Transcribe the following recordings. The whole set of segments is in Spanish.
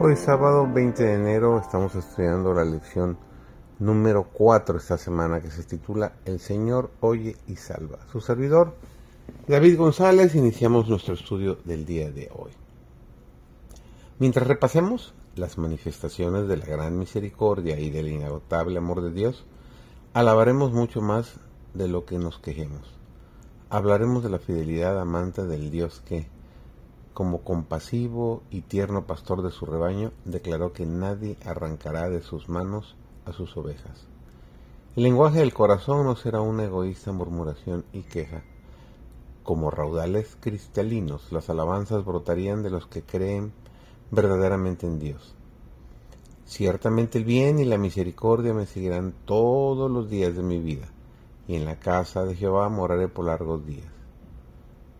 Hoy sábado 20 de enero estamos estudiando la lección número 4 esta semana que se titula El Señor oye y salva. Su servidor David González iniciamos nuestro estudio del día de hoy. Mientras repasemos las manifestaciones de la gran misericordia y del inagotable amor de Dios, alabaremos mucho más de lo que nos quejemos. Hablaremos de la fidelidad amante del Dios que, como compasivo y tierno pastor de su rebaño, declaró que nadie arrancará de sus manos a sus ovejas. El lenguaje del corazón no será una egoísta murmuración y queja. Como raudales cristalinos, las alabanzas brotarían de los que creen verdaderamente en Dios. Ciertamente el bien y la misericordia me seguirán todos los días de mi vida, y en la casa de Jehová moraré por largos días.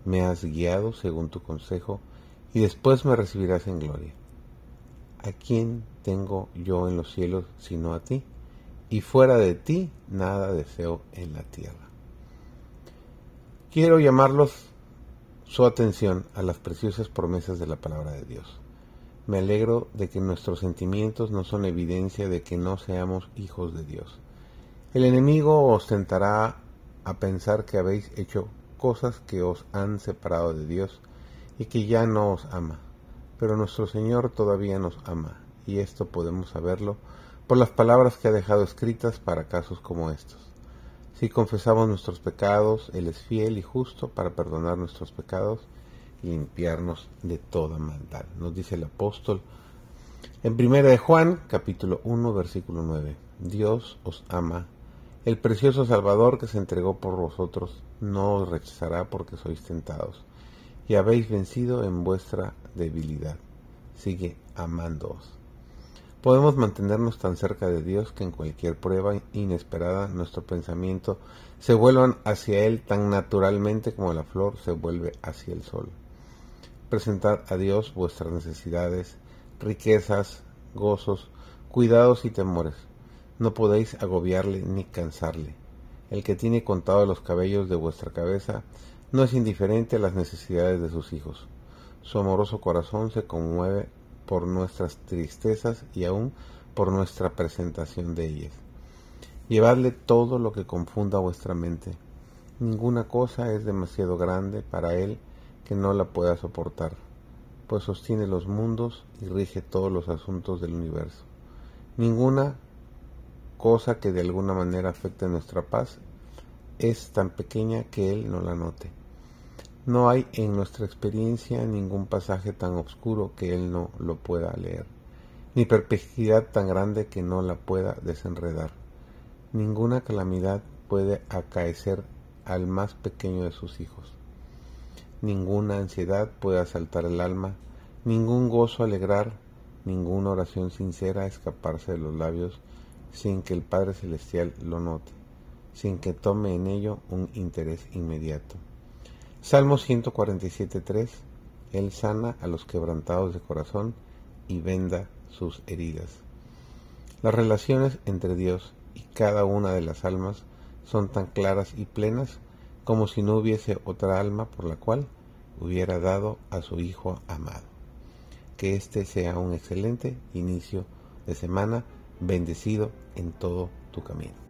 Me has guiado según tu consejo, y después me recibirás en gloria. ¿A quién tengo yo en los cielos sino a ti? Y fuera de ti nada deseo en la tierra. Quiero llamarlos su atención a las preciosas promesas de la palabra de Dios. Me alegro de que nuestros sentimientos no son evidencia de que no seamos hijos de Dios. El enemigo os tentará a pensar que habéis hecho cosas que os han separado de Dios y que ya no os ama. Pero nuestro Señor todavía nos ama, y esto podemos saberlo por las palabras que ha dejado escritas para casos como estos. Si confesamos nuestros pecados, Él es fiel y justo para perdonar nuestros pecados y limpiarnos de toda maldad. Nos dice el apóstol en 1 de Juan, capítulo 1, versículo 9. Dios os ama. El precioso Salvador que se entregó por vosotros no os rechazará porque sois tentados y habéis vencido en vuestra debilidad. Sigue amándoos. Podemos mantenernos tan cerca de Dios que en cualquier prueba inesperada nuestro pensamiento se vuelvan hacia Él tan naturalmente como la flor se vuelve hacia el sol. Presentad a Dios vuestras necesidades, riquezas, gozos, cuidados y temores. No podéis agobiarle ni cansarle. El que tiene contado los cabellos de vuestra cabeza no es indiferente a las necesidades de sus hijos. Su amoroso corazón se conmueve por nuestras tristezas y aún por nuestra presentación de ellas. Llevadle todo lo que confunda vuestra mente. Ninguna cosa es demasiado grande para él que no la pueda soportar, pues sostiene los mundos y rige todos los asuntos del universo. Ninguna cosa que de alguna manera afecte nuestra paz es tan pequeña que él no la note. No hay en nuestra experiencia ningún pasaje tan oscuro que él no lo pueda leer, ni perplejidad tan grande que no la pueda desenredar. Ninguna calamidad puede acaecer al más pequeño de sus hijos. Ninguna ansiedad puede asaltar el alma, ningún gozo alegrar, ninguna oración sincera escaparse de los labios sin que el Padre Celestial lo note, sin que tome en ello un interés inmediato. Salmo 147.3 Él sana a los quebrantados de corazón y venda sus heridas. Las relaciones entre Dios y cada una de las almas son tan claras y plenas como si no hubiese otra alma por la cual hubiera dado a su Hijo amado. Que este sea un excelente inicio de semana, bendecido en todo tu camino.